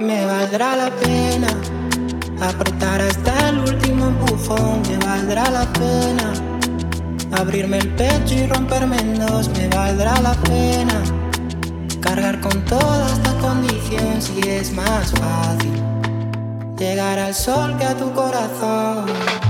me valdrá la pena. Apretar hasta el último empujón, me valdrá la pena. Abrirme el pecho y romperme en dos, me valdrá la pena. Cargar con toda esta condición si es más fácil. Llegar al sol que a tu corazón.